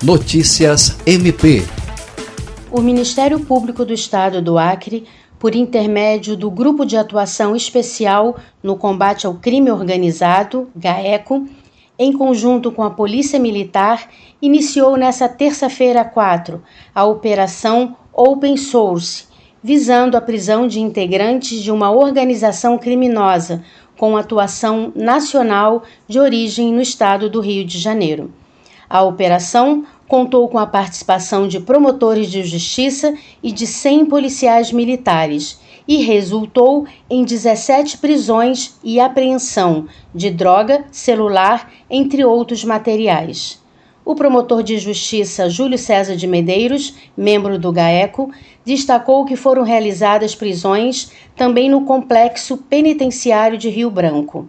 Notícias MP. O Ministério Público do Estado do Acre, por intermédio do Grupo de Atuação Especial no Combate ao Crime Organizado, GAECO, em conjunto com a Polícia Militar, iniciou nesta terça-feira 4 a Operação Open Source, visando a prisão de integrantes de uma organização criminosa com atuação nacional de origem no estado do Rio de Janeiro. A operação contou com a participação de promotores de justiça e de 100 policiais militares e resultou em 17 prisões e apreensão de droga, celular, entre outros materiais. O promotor de justiça Júlio César de Medeiros, membro do GAECO, destacou que foram realizadas prisões também no complexo penitenciário de Rio Branco.